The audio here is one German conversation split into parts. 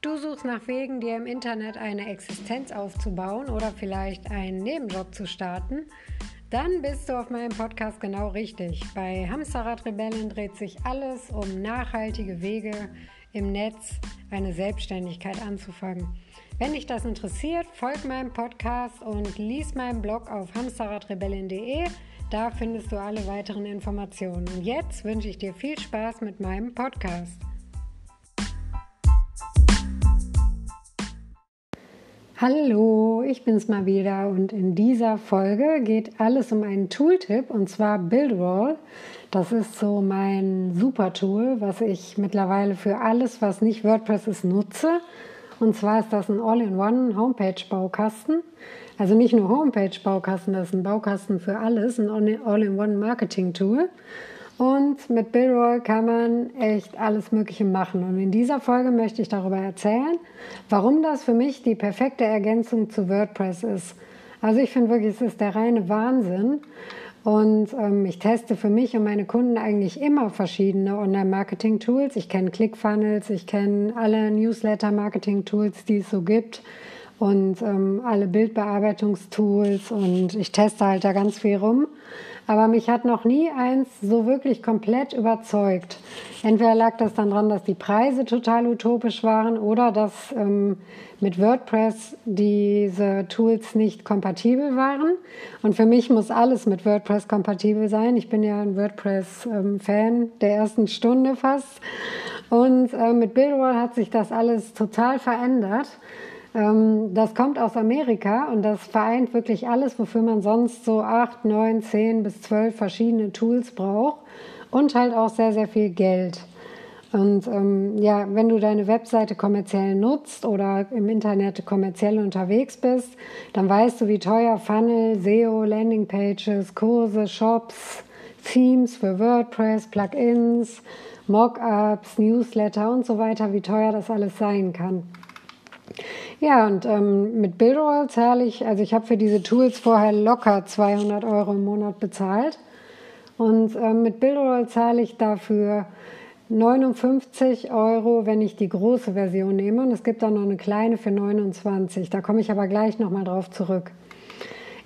Du suchst nach Wegen, dir im Internet eine Existenz aufzubauen oder vielleicht einen Nebenjob zu starten? Dann bist du auf meinem Podcast genau richtig. Bei Hamsterrad Rebellen dreht sich alles um nachhaltige Wege im Netz, eine Selbstständigkeit anzufangen. Wenn dich das interessiert, folg meinem Podcast und lies meinen Blog auf hamsterradrebellen.de. Da findest du alle weiteren Informationen. Und jetzt wünsche ich dir viel Spaß mit meinem Podcast. Hallo, ich bin's mal wieder und in dieser Folge geht alles um einen Tooltip und zwar Buildroll. Das ist so mein super Tool, was ich mittlerweile für alles, was nicht WordPress ist, nutze. Und zwar ist das ein All-in-One Homepage-Baukasten. Also nicht nur Homepage-Baukasten, das ist ein Baukasten für alles, ein All-in-One Marketing-Tool. Und mit Billroll kann man echt alles Mögliche machen. Und in dieser Folge möchte ich darüber erzählen, warum das für mich die perfekte Ergänzung zu WordPress ist. Also ich finde wirklich, es ist der reine Wahnsinn. Und ähm, ich teste für mich und meine Kunden eigentlich immer verschiedene Online-Marketing-Tools. Ich kenne ClickFunnels, ich kenne alle Newsletter-Marketing-Tools, die es so gibt und ähm, alle Bildbearbeitungstools und ich teste halt da ganz viel rum. Aber mich hat noch nie eins so wirklich komplett überzeugt. Entweder lag das dann daran, dass die Preise total utopisch waren oder dass ähm, mit WordPress diese Tools nicht kompatibel waren. Und für mich muss alles mit WordPress kompatibel sein. Ich bin ja ein WordPress-Fan ähm, der ersten Stunde fast. Und äh, mit Buildroll hat sich das alles total verändert. Ähm, das kommt aus Amerika und das vereint wirklich alles, wofür man sonst so acht, neun, zehn bis zwölf verschiedene Tools braucht und halt auch sehr, sehr viel Geld. Und ähm, ja, wenn du deine Webseite kommerziell nutzt oder im Internet kommerziell unterwegs bist, dann weißt du, wie teuer Funnel, SEO, Landingpages, Kurse, Shops, Themes für WordPress, Plugins, Mockups, Newsletter und so weiter, wie teuer das alles sein kann. Ja, und ähm, mit Buildroll zahle ich, also ich habe für diese Tools vorher locker 200 Euro im Monat bezahlt. Und ähm, mit Buildroll zahle ich dafür 59 Euro, wenn ich die große Version nehme. Und es gibt dann noch eine kleine für 29. Da komme ich aber gleich nochmal drauf zurück.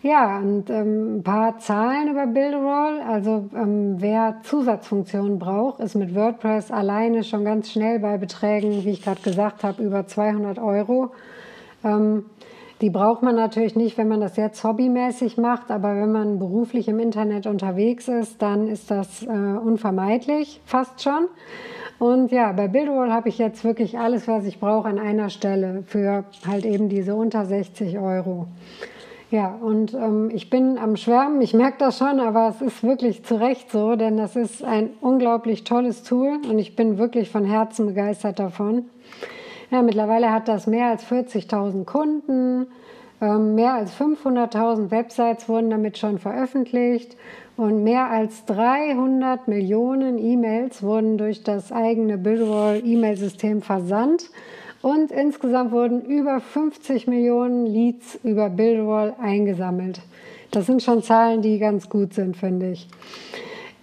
Ja, und ähm, ein paar Zahlen über Builderall. Also ähm, wer Zusatzfunktionen braucht, ist mit WordPress alleine schon ganz schnell bei Beträgen, wie ich gerade gesagt habe, über 200 Euro. Ähm, die braucht man natürlich nicht, wenn man das jetzt hobbymäßig macht, aber wenn man beruflich im Internet unterwegs ist, dann ist das äh, unvermeidlich, fast schon. Und ja, bei Buildroll habe ich jetzt wirklich alles, was ich brauche, an einer Stelle für halt eben diese unter 60 Euro. Ja, und ähm, ich bin am Schwärmen, ich merke das schon, aber es ist wirklich zu Recht so, denn das ist ein unglaublich tolles Tool und ich bin wirklich von Herzen begeistert davon. Ja, mittlerweile hat das mehr als 40.000 Kunden, ähm, mehr als 500.000 Websites wurden damit schon veröffentlicht und mehr als 300 Millionen E-Mails wurden durch das eigene Buildwall E-Mail-System versandt und insgesamt wurden über 50 Millionen Leads über Buildwall eingesammelt. Das sind schon Zahlen, die ganz gut sind, finde ich.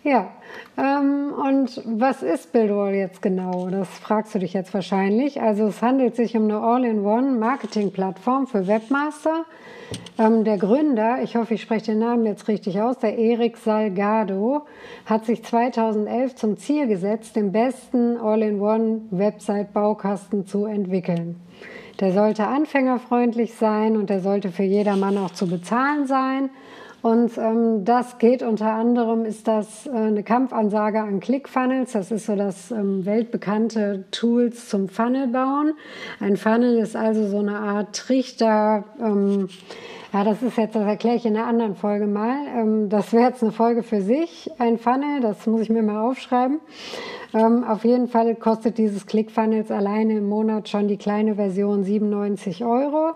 Ja, ähm, und was ist Buildwall jetzt genau? Das fragst du dich jetzt wahrscheinlich. Also es handelt sich um eine All-in-One-Marketing-Plattform für Webmaster. Ähm, der Gründer, ich hoffe, ich spreche den Namen jetzt richtig aus, der Erik Salgado, hat sich 2011 zum Ziel gesetzt, den besten All-in-One-Website-Baukasten zu entwickeln. Der sollte anfängerfreundlich sein und der sollte für jedermann auch zu bezahlen sein und ähm, das geht unter anderem, ist das äh, eine Kampfansage an ClickFunnels. Das ist so das ähm, weltbekannte Tools zum Funnel bauen. Ein Funnel ist also so eine Art Trichter. Ähm, ja, das ist jetzt, das erkläre ich in einer anderen Folge mal. Ähm, das wäre jetzt eine Folge für sich, ein Funnel. Das muss ich mir mal aufschreiben. Ähm, auf jeden Fall kostet dieses ClickFunnels alleine im Monat schon die kleine Version 97 Euro.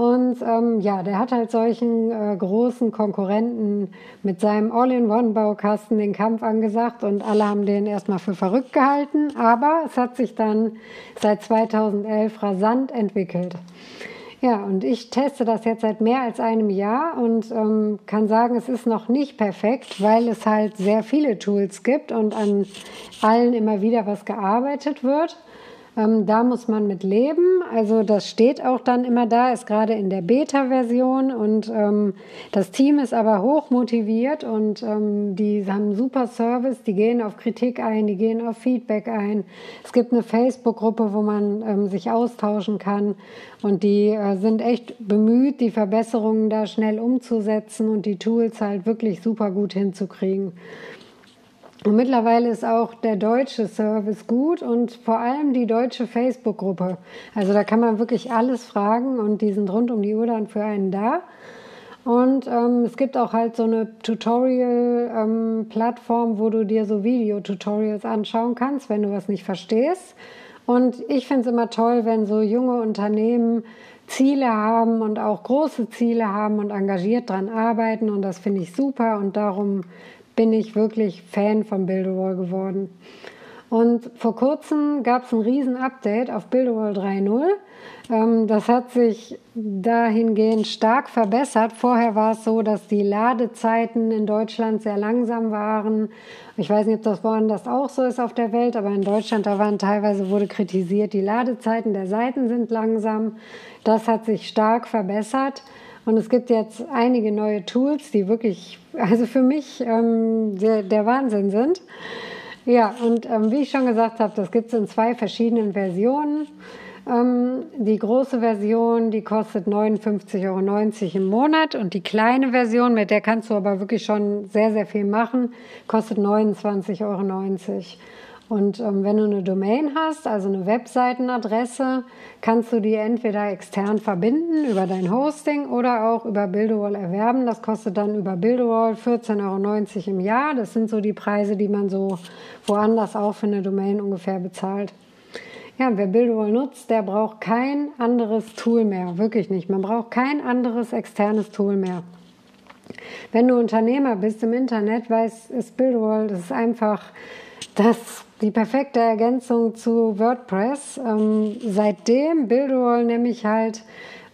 Und ähm, ja, der hat halt solchen äh, großen Konkurrenten mit seinem All-in-One-Baukasten den Kampf angesagt und alle haben den erstmal für verrückt gehalten. Aber es hat sich dann seit 2011 rasant entwickelt. Ja, und ich teste das jetzt seit mehr als einem Jahr und ähm, kann sagen, es ist noch nicht perfekt, weil es halt sehr viele Tools gibt und an allen immer wieder was gearbeitet wird. Ähm, da muss man mit leben. Also das steht auch dann immer da, ist gerade in der Beta-Version und ähm, das Team ist aber hoch motiviert und ähm, die haben einen super Service, die gehen auf Kritik ein, die gehen auf Feedback ein. Es gibt eine Facebook-Gruppe, wo man ähm, sich austauschen kann und die äh, sind echt bemüht, die Verbesserungen da schnell umzusetzen und die Tools halt wirklich super gut hinzukriegen. Und mittlerweile ist auch der deutsche Service gut und vor allem die deutsche Facebook-Gruppe. Also da kann man wirklich alles fragen und die sind rund um die Uhr dann für einen da. Und ähm, es gibt auch halt so eine Tutorial-Plattform, ähm, wo du dir so Videotutorials anschauen kannst, wenn du was nicht verstehst. Und ich finde es immer toll, wenn so junge Unternehmen Ziele haben und auch große Ziele haben und engagiert daran arbeiten. Und das finde ich super und darum bin ich wirklich Fan von Builderwall geworden. Und vor kurzem gab es ein Riesen-Update auf Builderwall 3.0. Ähm, das hat sich dahingehend stark verbessert. Vorher war es so, dass die Ladezeiten in Deutschland sehr langsam waren. Ich weiß nicht, ob das woanders auch so ist auf der Welt, aber in Deutschland, da waren teilweise wurde kritisiert, die Ladezeiten der Seiten sind langsam. Das hat sich stark verbessert. Und es gibt jetzt einige neue Tools, die wirklich, also für mich ähm, der, der, Wahnsinn sind. Ja, und ähm, wie ich schon gesagt habe, das gibt es in zwei verschiedenen Versionen. Ähm, die große Version, die kostet 59,90 Euro im Monat und die kleine Version, mit der kannst du aber wirklich schon sehr, sehr viel machen, kostet 29,90 Euro. Und ähm, wenn du eine Domain hast, also eine Webseitenadresse, kannst du die entweder extern verbinden über dein Hosting oder auch über Builderwall erwerben. Das kostet dann über Builderwall 14,90 Euro im Jahr. Das sind so die Preise, die man so woanders auch für eine Domain ungefähr bezahlt. Ja, wer Builderwall nutzt, der braucht kein anderes Tool mehr. Wirklich nicht. Man braucht kein anderes externes Tool mehr. Wenn du Unternehmer bist im Internet, weiß, ist Builderwall, das ist einfach das die perfekte Ergänzung zu WordPress. Ähm, seitdem Builderall nämlich halt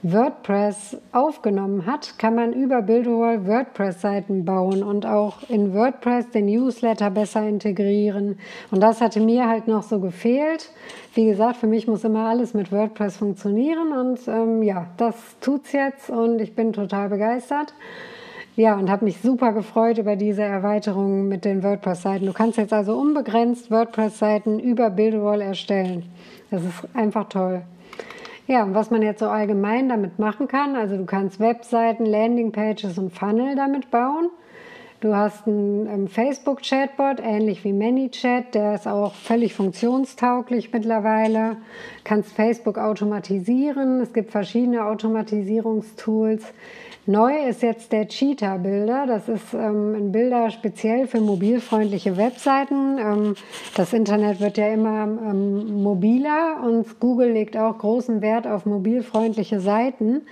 WordPress aufgenommen hat, kann man über Builderall WordPress-Seiten bauen und auch in WordPress den Newsletter besser integrieren. Und das hatte mir halt noch so gefehlt. Wie gesagt, für mich muss immer alles mit WordPress funktionieren und ähm, ja, das tut's jetzt und ich bin total begeistert. Ja, und habe mich super gefreut über diese Erweiterung mit den WordPress-Seiten. Du kannst jetzt also unbegrenzt WordPress-Seiten über Buildwall erstellen. Das ist einfach toll. Ja, und was man jetzt so allgemein damit machen kann, also du kannst Webseiten, Landingpages und Funnel damit bauen. Du hast einen ähm, Facebook-Chatbot, ähnlich wie ManyChat, der ist auch völlig funktionstauglich mittlerweile. Kannst Facebook automatisieren. Es gibt verschiedene Automatisierungstools. Neu ist jetzt der Cheetah-Bilder. Das ist ähm, ein Bilder speziell für mobilfreundliche Webseiten. Ähm, das Internet wird ja immer ähm, mobiler und Google legt auch großen Wert auf mobilfreundliche Seiten.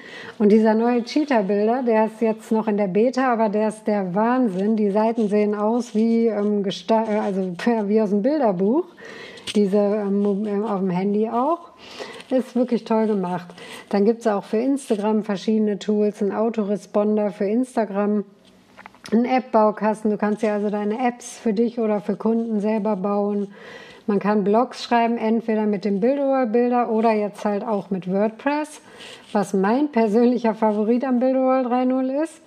Und dieser neue Cheetah-Bilder, der ist jetzt noch in der Beta, aber der ist der Wahnsinn. Die Seiten sehen aus wie, ähm, also, wie aus einem Bilderbuch. Diese ähm, äh, auf dem Handy auch. Ist wirklich toll gemacht. Dann gibt es auch für Instagram verschiedene Tools, ein Autoresponder für Instagram, ein App-Baukasten. Du kannst ja also deine Apps für dich oder für Kunden selber bauen. Man kann Blogs schreiben, entweder mit dem Builderwall-Bilder oder jetzt halt auch mit WordPress, was mein persönlicher Favorit am Builderwall 3.0 ist.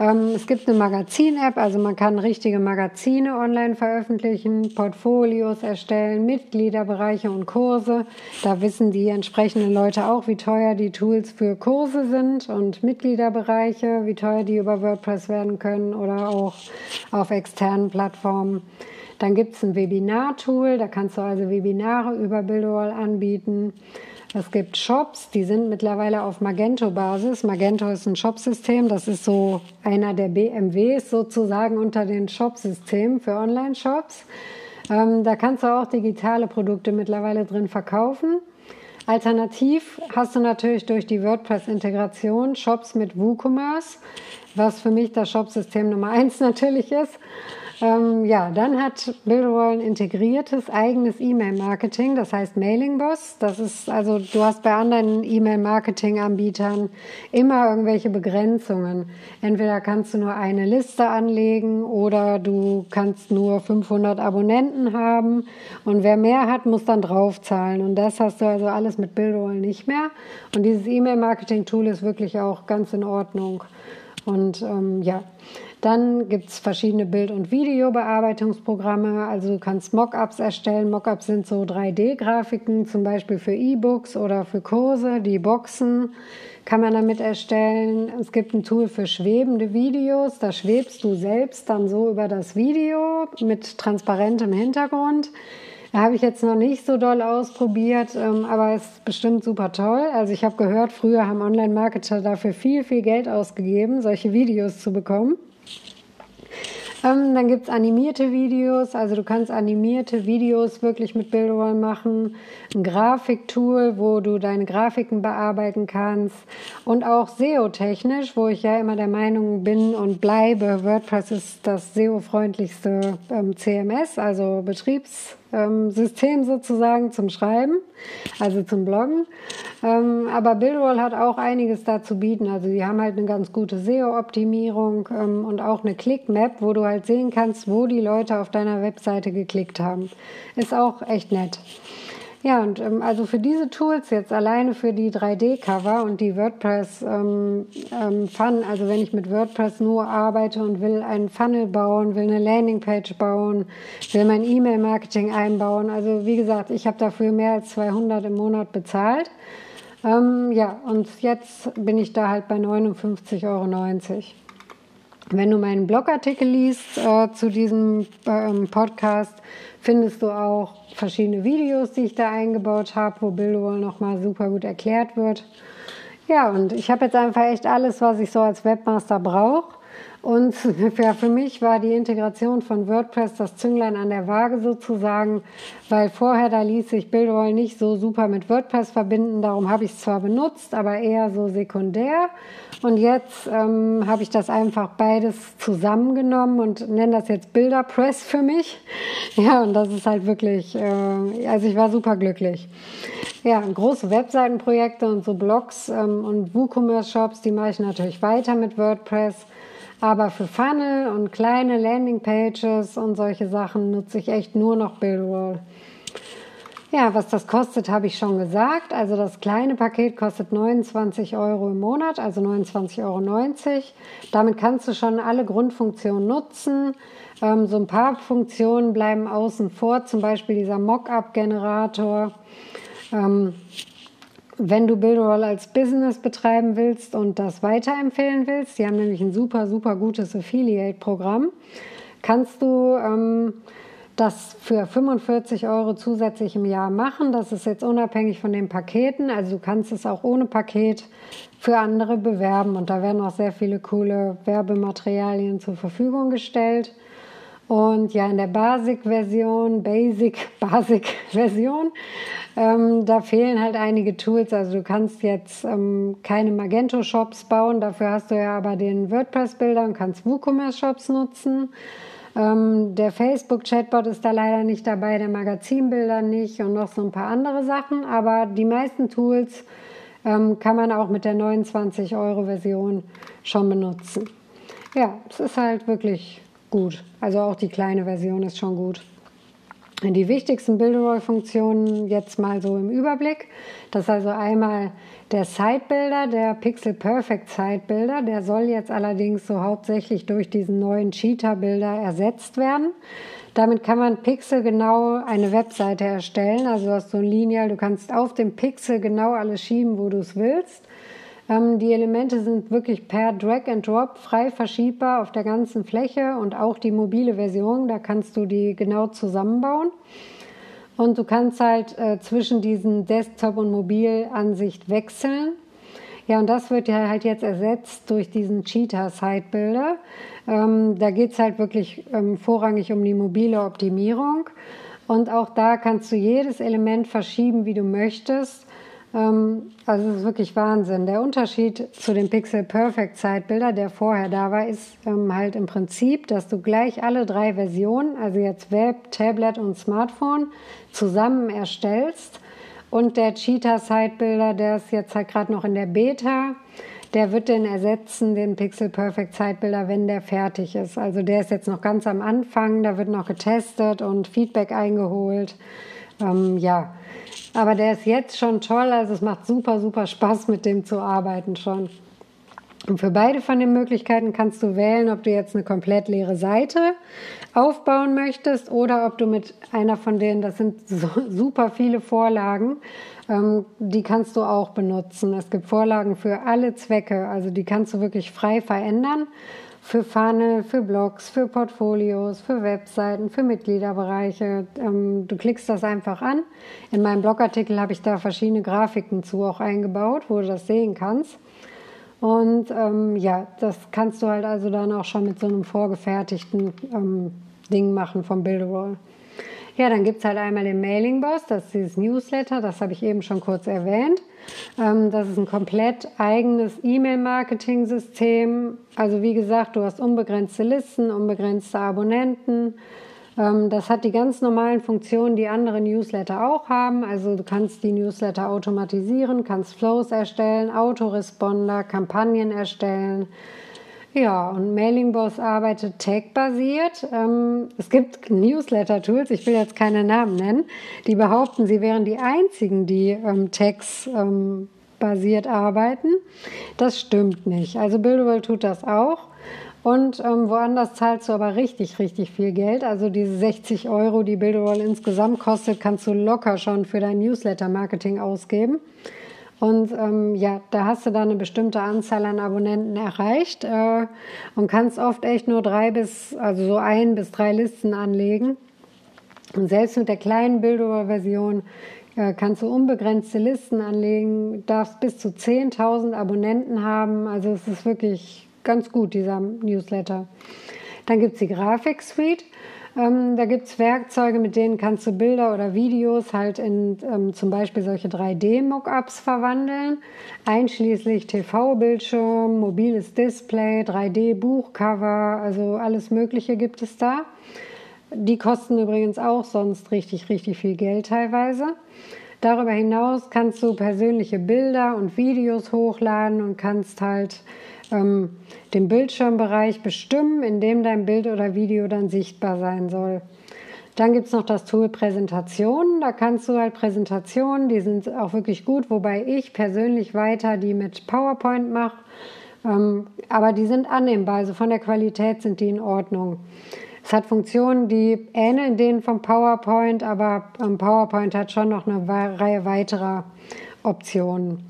Ähm, es gibt eine Magazin-App, also man kann richtige Magazine online veröffentlichen, Portfolios erstellen, Mitgliederbereiche und Kurse. Da wissen die entsprechenden Leute auch, wie teuer die Tools für Kurse sind und Mitgliederbereiche, wie teuer die über WordPress werden können oder auch auf externen Plattformen. Dann gibt es ein Webinar-Tool, da kannst du also Webinare über Builderall anbieten. Es gibt Shops, die sind mittlerweile auf Magento-Basis. Magento ist ein Shopsystem, das ist so einer der BMWs sozusagen unter den Shopsystemen für Online-Shops. Ähm, da kannst du auch digitale Produkte mittlerweile drin verkaufen. Alternativ hast du natürlich durch die WordPress-Integration Shops mit WooCommerce. Was für mich das Shopsystem Nummer eins natürlich ist. Ähm, ja, dann hat Builderall ein integriertes eigenes E-Mail-Marketing, das heißt Mailing Boss. Das ist also, du hast bei anderen E-Mail-Marketing-Anbietern immer irgendwelche Begrenzungen. Entweder kannst du nur eine Liste anlegen oder du kannst nur 500 Abonnenten haben und wer mehr hat, muss dann draufzahlen. Und das hast du also alles mit Builderall nicht mehr. Und dieses E-Mail-Marketing-Tool ist wirklich auch ganz in Ordnung. Und ähm, ja, dann gibt es verschiedene Bild- und Videobearbeitungsprogramme. Also du kannst Mockups erstellen. Mockups sind so 3D-Grafiken, zum Beispiel für E-Books oder für Kurse. Die Boxen kann man damit erstellen. Es gibt ein Tool für schwebende Videos. Da schwebst du selbst dann so über das Video mit transparentem Hintergrund. Habe ich jetzt noch nicht so doll ausprobiert, ähm, aber ist bestimmt super toll. Also ich habe gehört, früher haben Online-Marketer dafür viel, viel Geld ausgegeben, solche Videos zu bekommen. Ähm, dann gibt es animierte Videos, also du kannst animierte Videos wirklich mit Builderall machen. Ein Grafiktool, wo du deine Grafiken bearbeiten kannst. Und auch SEO-technisch, wo ich ja immer der Meinung bin und bleibe, WordPress ist das SEO-freundlichste ähm, CMS, also Betriebs ähm, System sozusagen zum Schreiben, also zum Bloggen. Ähm, aber Buildroll hat auch einiges da zu bieten. Also die haben halt eine ganz gute SEO-Optimierung ähm, und auch eine Click-Map, wo du halt sehen kannst, wo die Leute auf deiner Webseite geklickt haben. Ist auch echt nett. Ja, und ähm, also für diese Tools jetzt alleine für die 3D-Cover und die WordPress ähm, ähm, Fun, also wenn ich mit WordPress nur arbeite und will einen Funnel bauen, will eine Landingpage bauen, will mein E-Mail-Marketing einbauen, also wie gesagt, ich habe dafür mehr als 200 im Monat bezahlt. Ähm, ja, und jetzt bin ich da halt bei 59,90 Euro. Wenn du meinen Blogartikel liest äh, zu diesem äh, Podcast, findest du auch verschiedene Videos, die ich da eingebaut habe, wo Bildung nochmal super gut erklärt wird. Ja, und ich habe jetzt einfach echt alles, was ich so als Webmaster brauche. Und für mich war die Integration von WordPress das Zünglein an der Waage sozusagen, weil vorher da ließ sich Buildroll nicht so super mit WordPress verbinden. Darum habe ich es zwar benutzt, aber eher so sekundär. Und jetzt ähm, habe ich das einfach beides zusammengenommen und nenne das jetzt Bilderpress für mich. Ja, und das ist halt wirklich, äh, also ich war super glücklich. Ja, große Webseitenprojekte und so Blogs ähm, und WooCommerce-Shops, die mache ich natürlich weiter mit WordPress. Aber für Funnel und kleine Landingpages und solche Sachen nutze ich echt nur noch Buildroll. Ja, was das kostet, habe ich schon gesagt. Also das kleine Paket kostet 29 Euro im Monat, also 29,90 Euro. Damit kannst du schon alle Grundfunktionen nutzen. Ähm, so ein paar Funktionen bleiben außen vor, zum Beispiel dieser Mockup-Generator. Ähm, wenn du Builderall als Business betreiben willst und das weiterempfehlen willst, die haben nämlich ein super, super gutes Affiliate-Programm, kannst du ähm, das für 45 Euro zusätzlich im Jahr machen. Das ist jetzt unabhängig von den Paketen. Also du kannst es auch ohne Paket für andere bewerben und da werden auch sehr viele coole Werbematerialien zur Verfügung gestellt. Und ja, in der Basic-Version, Basic, Basic-Version, ähm, da fehlen halt einige Tools. Also du kannst jetzt ähm, keine Magento-Shops bauen, dafür hast du ja aber den WordPress-Bilder und kannst WooCommerce-Shops nutzen. Ähm, der Facebook-Chatbot ist da leider nicht dabei, der Magazinbilder nicht und noch so ein paar andere Sachen. Aber die meisten Tools ähm, kann man auch mit der 29-Euro-Version schon benutzen. Ja, es ist halt wirklich gut. Also auch die kleine Version ist schon gut. Die wichtigsten Builderall-Funktionen jetzt mal so im Überblick. Das ist also einmal der Sidebuilder, der Pixel Perfect Sidebuilder. Der soll jetzt allerdings so hauptsächlich durch diesen neuen Cheetah-Bilder ersetzt werden. Damit kann man pixelgenau eine Webseite erstellen. Also du hast so ein Lineal, du kannst auf dem Pixel genau alles schieben, wo du es willst. Ähm, die Elemente sind wirklich per Drag and Drop frei verschiebbar auf der ganzen Fläche und auch die mobile Version, da kannst du die genau zusammenbauen. Und du kannst halt äh, zwischen diesen Desktop- und Mobilansicht wechseln. Ja, und das wird ja halt jetzt ersetzt durch diesen Cheetah-Sidebuilder. Ähm, da geht es halt wirklich ähm, vorrangig um die mobile Optimierung. Und auch da kannst du jedes Element verschieben, wie du möchtest. Ähm, also es ist wirklich Wahnsinn. Der Unterschied zu dem Pixel Perfect Zeitbilder, der vorher da war, ist ähm, halt im Prinzip, dass du gleich alle drei Versionen, also jetzt Web, Tablet und Smartphone, zusammen erstellst. Und der Cheetah Zeitbilder, der ist jetzt halt gerade noch in der Beta, der wird den ersetzen, den Pixel Perfect Zeitbilder, wenn der fertig ist. Also der ist jetzt noch ganz am Anfang, da wird noch getestet und Feedback eingeholt. Ähm, ja, aber der ist jetzt schon toll, also es macht super, super Spaß, mit dem zu arbeiten schon. Und für beide von den Möglichkeiten kannst du wählen, ob du jetzt eine komplett leere Seite aufbauen möchtest oder ob du mit einer von denen, das sind so, super viele Vorlagen, ähm, die kannst du auch benutzen. Es gibt Vorlagen für alle Zwecke, also die kannst du wirklich frei verändern für Funnel, für Blogs, für Portfolios, für Webseiten, für Mitgliederbereiche. Ähm, du klickst das einfach an. In meinem Blogartikel habe ich da verschiedene Grafiken zu auch eingebaut, wo du das sehen kannst. Und ähm, ja, das kannst du halt also dann auch schon mit so einem vorgefertigten ähm, Ding machen vom Builderall. Ja, dann gibt es halt einmal den Mailing Boss, das ist dieses Newsletter, das habe ich eben schon kurz erwähnt. Ähm, das ist ein komplett eigenes E-Mail-Marketing-System. Also wie gesagt, du hast unbegrenzte Listen, unbegrenzte Abonnenten. Ähm, das hat die ganz normalen Funktionen, die andere Newsletter auch haben. Also du kannst die Newsletter automatisieren, kannst Flows erstellen, Autoresponder, Kampagnen erstellen. Ja, und Mailing Boss arbeitet tag-basiert. Ähm, es gibt Newsletter-Tools, ich will jetzt keine Namen nennen, die behaupten, sie wären die einzigen, die ähm, Tags ähm, basiert arbeiten. Das stimmt nicht. Also Buildable tut das auch. Und ähm, woanders zahlst du aber richtig, richtig viel Geld. Also diese 60 Euro, die Builderall insgesamt kostet, kannst du locker schon für dein Newsletter-Marketing ausgeben. Und ähm, ja, da hast du dann eine bestimmte Anzahl an Abonnenten erreicht äh, und kannst oft echt nur drei bis, also so ein bis drei Listen anlegen. Und selbst mit der kleinen Builder-Version äh, kannst du unbegrenzte Listen anlegen, darfst bis zu 10.000 Abonnenten haben. Also es ist wirklich ganz gut, dieser Newsletter. Dann gibt es die Grafik-Suite. Ähm, da gibt es Werkzeuge, mit denen kannst du Bilder oder Videos halt in ähm, zum Beispiel solche 3D-Mockups verwandeln, einschließlich TV-Bildschirm, mobiles Display, 3D-Buchcover, also alles Mögliche gibt es da. Die kosten übrigens auch sonst richtig, richtig viel Geld teilweise. Darüber hinaus kannst du persönliche Bilder und Videos hochladen und kannst halt ähm, den Bildschirmbereich bestimmen, in dem dein Bild oder Video dann sichtbar sein soll. Dann gibt es noch das Tool Präsentationen. Da kannst du halt Präsentationen, die sind auch wirklich gut, wobei ich persönlich weiter die mit PowerPoint mache. Ähm, aber die sind annehmbar, also von der Qualität sind die in Ordnung. Es hat Funktionen, die ähneln denen vom PowerPoint, aber ähm, PowerPoint hat schon noch eine Reihe weiterer Optionen.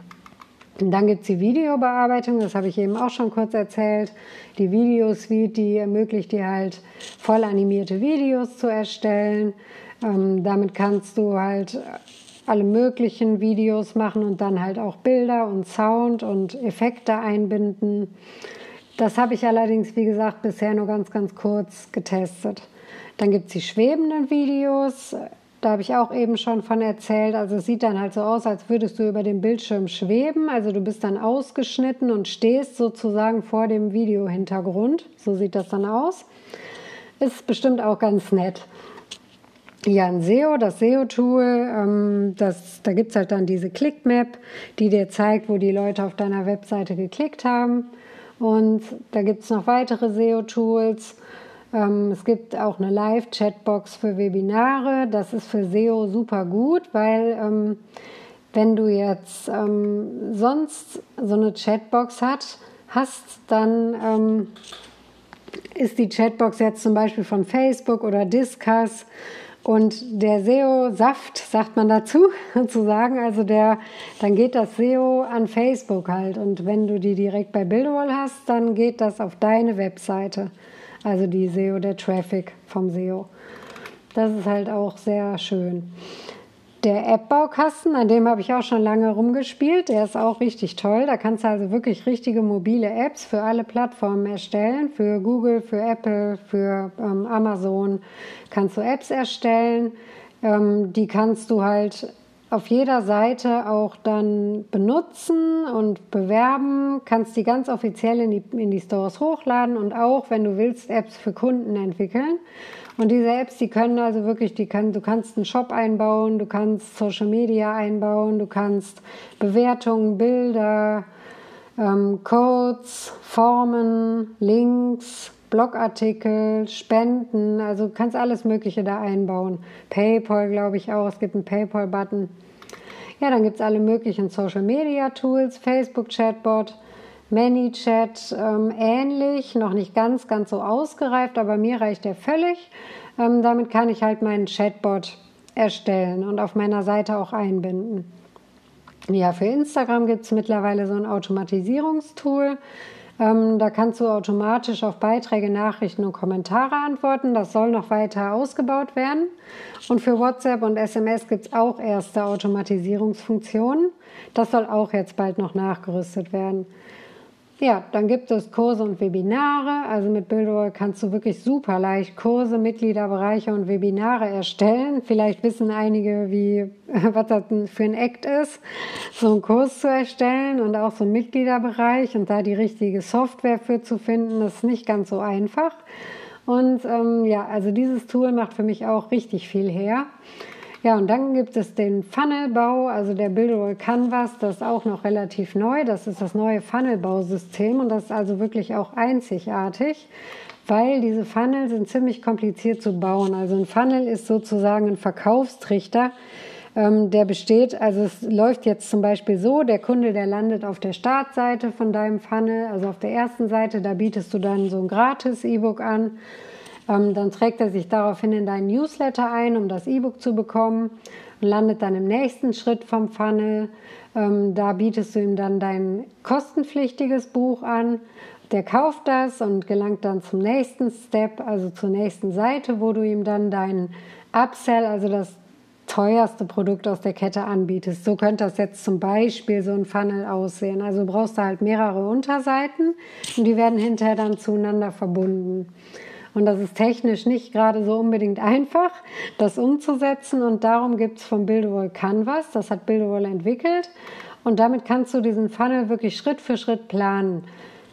Und dann gibt es die Videobearbeitung, das habe ich eben auch schon kurz erzählt. Die Videosuite, die ermöglicht dir halt voll animierte Videos zu erstellen. Ähm, damit kannst du halt alle möglichen Videos machen und dann halt auch Bilder und Sound und Effekte einbinden. Das habe ich allerdings, wie gesagt, bisher nur ganz, ganz kurz getestet. Dann gibt es die schwebenden Videos. Da habe ich auch eben schon von erzählt. Also es sieht dann halt so aus, als würdest du über dem Bildschirm schweben. Also du bist dann ausgeschnitten und stehst sozusagen vor dem Videohintergrund. So sieht das dann aus. Ist bestimmt auch ganz nett. Ja, ein SEO, das SEO-Tool, ähm, da gibt es halt dann diese Clickmap, die dir zeigt, wo die Leute auf deiner Webseite geklickt haben. Und da gibt es noch weitere SEO-Tools. Ähm, es gibt auch eine Live-Chatbox für Webinare. Das ist für SEO super gut, weil ähm, wenn du jetzt ähm, sonst so eine Chatbox hat, hast, dann ist die Chatbox jetzt zum Beispiel von Facebook oder Discuss und der SEO-Saft, sagt man dazu, sozusagen, also der, dann geht das SEO an Facebook halt. Und wenn du die direkt bei Buildwall hast, dann geht das auf deine Webseite also die SEO, der Traffic vom SEO. Das ist halt auch sehr schön. Der App-Baukasten, an dem habe ich auch schon lange rumgespielt, der ist auch richtig toll. Da kannst du also wirklich richtige mobile Apps für alle Plattformen erstellen. Für Google, für Apple, für ähm, Amazon kannst du Apps erstellen. Ähm, die kannst du halt auf jeder Seite auch dann benutzen und bewerben, kannst die ganz offiziell in die, in die Stores hochladen und auch, wenn du willst, Apps für Kunden entwickeln. Und diese Apps, die können also wirklich, die kann, du kannst einen Shop einbauen, du kannst Social Media einbauen, du kannst Bewertungen, Bilder, ähm, Codes, Formen, Links, Blogartikel, Spenden, also du kannst alles Mögliche da einbauen. PayPal, glaube ich auch, es gibt einen PayPal-Button. Ja, dann gibt es alle möglichen Social Media Tools, Facebook Chatbot, ManyChat, ähm, ähnlich, noch nicht ganz, ganz so ausgereift, aber mir reicht der völlig. Ähm, damit kann ich halt meinen Chatbot erstellen und auf meiner Seite auch einbinden. Ja, für Instagram gibt es mittlerweile so ein Automatisierungstool. Ähm, da kannst du automatisch auf Beiträge, Nachrichten und Kommentare antworten. Das soll noch weiter ausgebaut werden. Und für WhatsApp und SMS gibt es auch erste Automatisierungsfunktionen. Das soll auch jetzt bald noch nachgerüstet werden. Ja, dann gibt es Kurse und Webinare. Also mit Builderall kannst du wirklich super leicht Kurse, Mitgliederbereiche und Webinare erstellen. Vielleicht wissen einige, wie, was das für ein Act ist, so einen Kurs zu erstellen und auch so einen Mitgliederbereich und da die richtige Software für zu finden, ist nicht ganz so einfach. Und ähm, ja, also dieses Tool macht für mich auch richtig viel her. Ja, und dann gibt es den Funnelbau, also der Buildroll Canvas, das ist auch noch relativ neu. Das ist das neue Funnelbausystem und das ist also wirklich auch einzigartig, weil diese Funnel sind ziemlich kompliziert zu bauen. Also ein Funnel ist sozusagen ein Verkaufstrichter, ähm, der besteht, also es läuft jetzt zum Beispiel so, der Kunde, der landet auf der Startseite von deinem Funnel, also auf der ersten Seite, da bietest du dann so ein gratis E-Book an dann trägt er sich daraufhin in deinen Newsletter ein, um das E-Book zu bekommen und landet dann im nächsten Schritt vom Funnel. Ähm, da bietest du ihm dann dein kostenpflichtiges Buch an. Der kauft das und gelangt dann zum nächsten Step, also zur nächsten Seite, wo du ihm dann dein Upsell, also das teuerste Produkt aus der Kette anbietest. So könnte das jetzt zum Beispiel so ein Funnel aussehen. Also brauchst du halt mehrere Unterseiten und die werden hinterher dann zueinander verbunden. Und das ist technisch nicht gerade so unbedingt einfach, das umzusetzen. Und darum gibt es vom Buildable Canvas, das hat Buildable entwickelt. Und damit kannst du diesen Funnel wirklich Schritt für Schritt planen.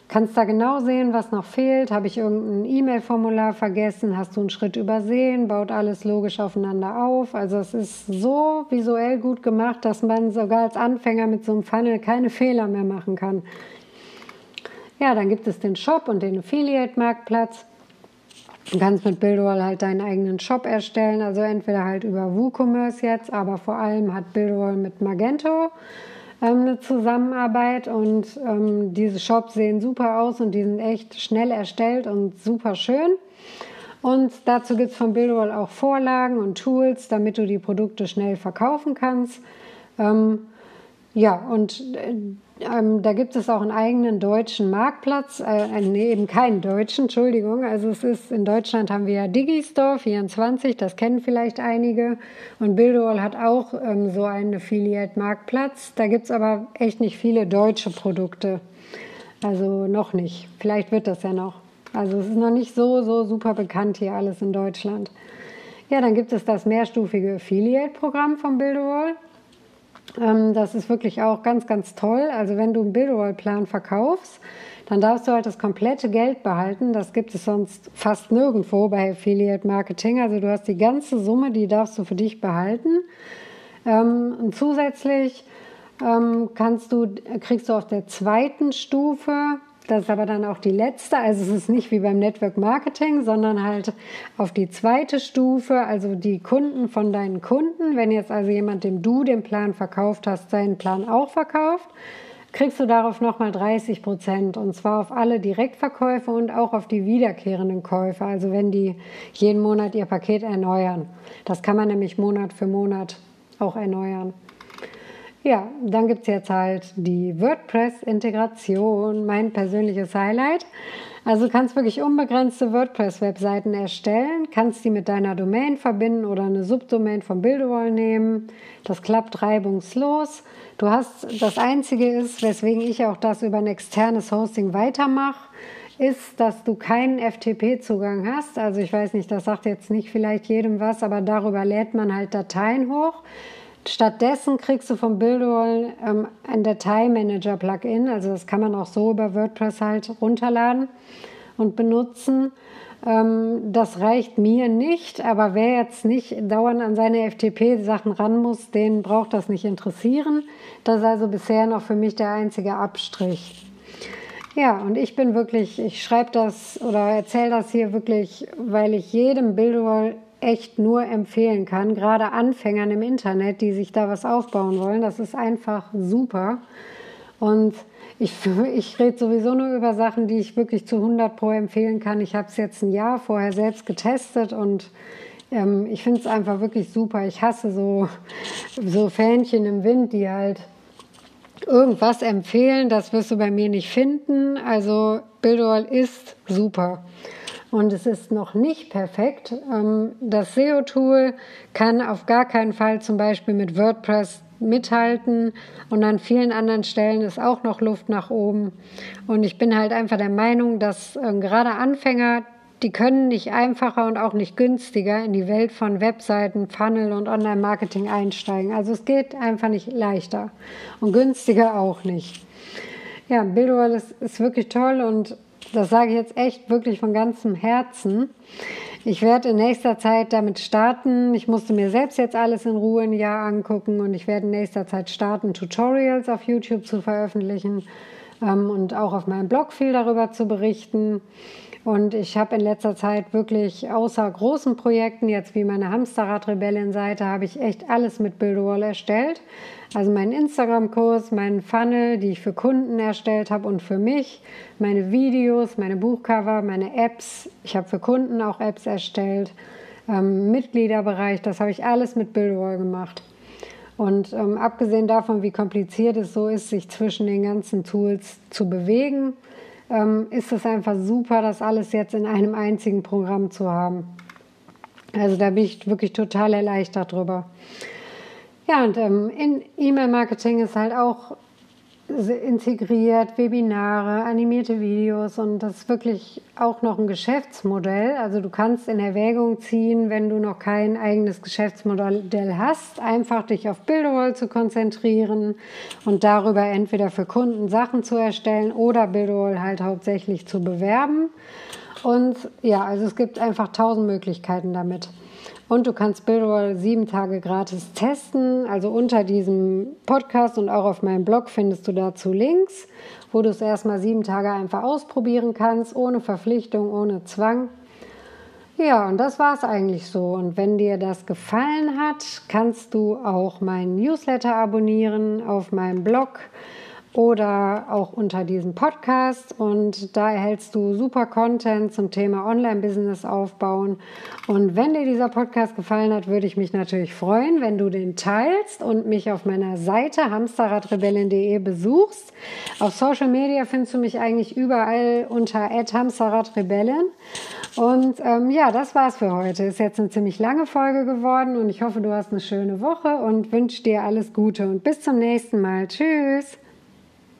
Kannst da genau sehen, was noch fehlt. Habe ich irgendein E-Mail-Formular vergessen? Hast du einen Schritt übersehen? Baut alles logisch aufeinander auf? Also es ist so visuell gut gemacht, dass man sogar als Anfänger mit so einem Funnel keine Fehler mehr machen kann. Ja, dann gibt es den Shop und den Affiliate-Marktplatz. Du kannst mit Buildwall halt deinen eigenen Shop erstellen, also entweder halt über WooCommerce jetzt, aber vor allem hat Buildwall mit Magento ähm, eine Zusammenarbeit und ähm, diese Shops sehen super aus und die sind echt schnell erstellt und super schön. Und dazu gibt es von Buildwall auch Vorlagen und Tools, damit du die Produkte schnell verkaufen kannst. Ähm, ja, und äh, ähm, da gibt es auch einen eigenen deutschen Marktplatz, äh, nee, eben keinen deutschen, Entschuldigung. Also es ist, in Deutschland haben wir ja Digistore 24, das kennen vielleicht einige. Und Bildowall hat auch ähm, so einen Affiliate-Marktplatz. Da gibt es aber echt nicht viele deutsche Produkte. Also noch nicht. Vielleicht wird das ja noch. Also es ist noch nicht so, so super bekannt hier alles in Deutschland. Ja, dann gibt es das mehrstufige Affiliate-Programm von Bildowall. Ähm, das ist wirklich auch ganz, ganz toll. Also wenn du einen Billroll-Plan verkaufst, dann darfst du halt das komplette Geld behalten. Das gibt es sonst fast nirgendwo bei Affiliate Marketing. Also du hast die ganze Summe, die darfst du für dich behalten. Ähm, und zusätzlich ähm, kannst du, kriegst du auf der zweiten Stufe das ist aber dann auch die letzte. Also es ist nicht wie beim Network Marketing, sondern halt auf die zweite Stufe, also die Kunden von deinen Kunden. Wenn jetzt also jemand, dem du den Plan verkauft hast, seinen Plan auch verkauft, kriegst du darauf nochmal 30 Prozent. Und zwar auf alle Direktverkäufe und auch auf die wiederkehrenden Käufe. Also wenn die jeden Monat ihr Paket erneuern. Das kann man nämlich Monat für Monat auch erneuern. Ja, dann gibt es jetzt halt die WordPress-Integration, mein persönliches Highlight. Also du kannst wirklich unbegrenzte WordPress-Webseiten erstellen, kannst die mit deiner Domain verbinden oder eine Subdomain vom Buildwall nehmen. Das klappt reibungslos. Du hast, das Einzige ist, weswegen ich auch das über ein externes Hosting weitermache, ist, dass du keinen FTP-Zugang hast. Also ich weiß nicht, das sagt jetzt nicht vielleicht jedem was, aber darüber lädt man halt Dateien hoch. Stattdessen kriegst du vom Buildwall ähm, ein Dateimanager-Plugin. Also das kann man auch so über WordPress halt runterladen und benutzen. Ähm, das reicht mir nicht, aber wer jetzt nicht dauernd an seine FTP-Sachen ran muss, den braucht das nicht interessieren. Das ist also bisher noch für mich der einzige Abstrich. Ja, und ich bin wirklich, ich schreibe das oder erzähle das hier wirklich, weil ich jedem Buildwall echt nur empfehlen kann, gerade Anfängern im Internet, die sich da was aufbauen wollen. Das ist einfach super. Und ich, ich rede sowieso nur über Sachen, die ich wirklich zu 100 Pro empfehlen kann. Ich habe es jetzt ein Jahr vorher selbst getestet und ähm, ich finde es einfach wirklich super. Ich hasse so, so Fähnchen im Wind, die halt irgendwas empfehlen. Das wirst du bei mir nicht finden. Also Bildwall ist super und es ist noch nicht perfekt. Ähm, das SEO-Tool kann auf gar keinen Fall zum Beispiel mit WordPress mithalten und an vielen anderen Stellen ist auch noch Luft nach oben. Und ich bin halt einfach der Meinung, dass äh, gerade Anfänger, die können nicht einfacher und auch nicht günstiger in die Welt von Webseiten, Funnel und Online-Marketing einsteigen. Also es geht einfach nicht leichter und günstiger auch nicht. Ja, Bildwall ist, ist wirklich toll und das sage ich jetzt echt wirklich von ganzem Herzen. Ich werde in nächster Zeit damit starten. Ich musste mir selbst jetzt alles in Ruhe ein Jahr angucken und ich werde in nächster Zeit starten, Tutorials auf YouTube zu veröffentlichen ähm, und auch auf meinem Blog viel darüber zu berichten. Und ich habe in letzter Zeit wirklich außer großen Projekten, jetzt wie meine Hamsterrad-Rebellin-Seite, habe ich echt alles mit Buildwall erstellt. Also meinen Instagram-Kurs, meinen Funnel, die ich für Kunden erstellt habe und für mich, meine Videos, meine Buchcover, meine Apps. Ich habe für Kunden auch Apps erstellt, ähm, Mitgliederbereich, das habe ich alles mit Buildwall gemacht. Und ähm, abgesehen davon, wie kompliziert es so ist, sich zwischen den ganzen Tools zu bewegen, ähm, ist es einfach super, das alles jetzt in einem einzigen Programm zu haben. Also da bin ich wirklich total erleichtert drüber. Ja, und ähm, in E-Mail-Marketing ist halt auch integriert, Webinare, animierte Videos und das ist wirklich auch noch ein Geschäftsmodell. Also du kannst in Erwägung ziehen, wenn du noch kein eigenes Geschäftsmodell hast, einfach dich auf Buildable zu konzentrieren und darüber entweder für Kunden Sachen zu erstellen oder Buildable halt hauptsächlich zu bewerben. Und ja, also es gibt einfach tausend Möglichkeiten damit. Und du kannst Buildroll sieben Tage gratis testen. Also unter diesem Podcast und auch auf meinem Blog findest du dazu Links, wo du es erstmal sieben Tage einfach ausprobieren kannst, ohne Verpflichtung, ohne Zwang. Ja, und das war es eigentlich so. Und wenn dir das gefallen hat, kannst du auch meinen Newsletter abonnieren auf meinem Blog oder auch unter diesem Podcast. Und da erhältst du super Content zum Thema Online-Business aufbauen. Und wenn dir dieser Podcast gefallen hat, würde ich mich natürlich freuen, wenn du den teilst und mich auf meiner Seite hamsterradrebellin.de besuchst. Auf Social Media findest du mich eigentlich überall unter hamsterradrebellin. Und ähm, ja, das war's für heute. Ist jetzt eine ziemlich lange Folge geworden und ich hoffe, du hast eine schöne Woche und wünsche dir alles Gute und bis zum nächsten Mal. Tschüss!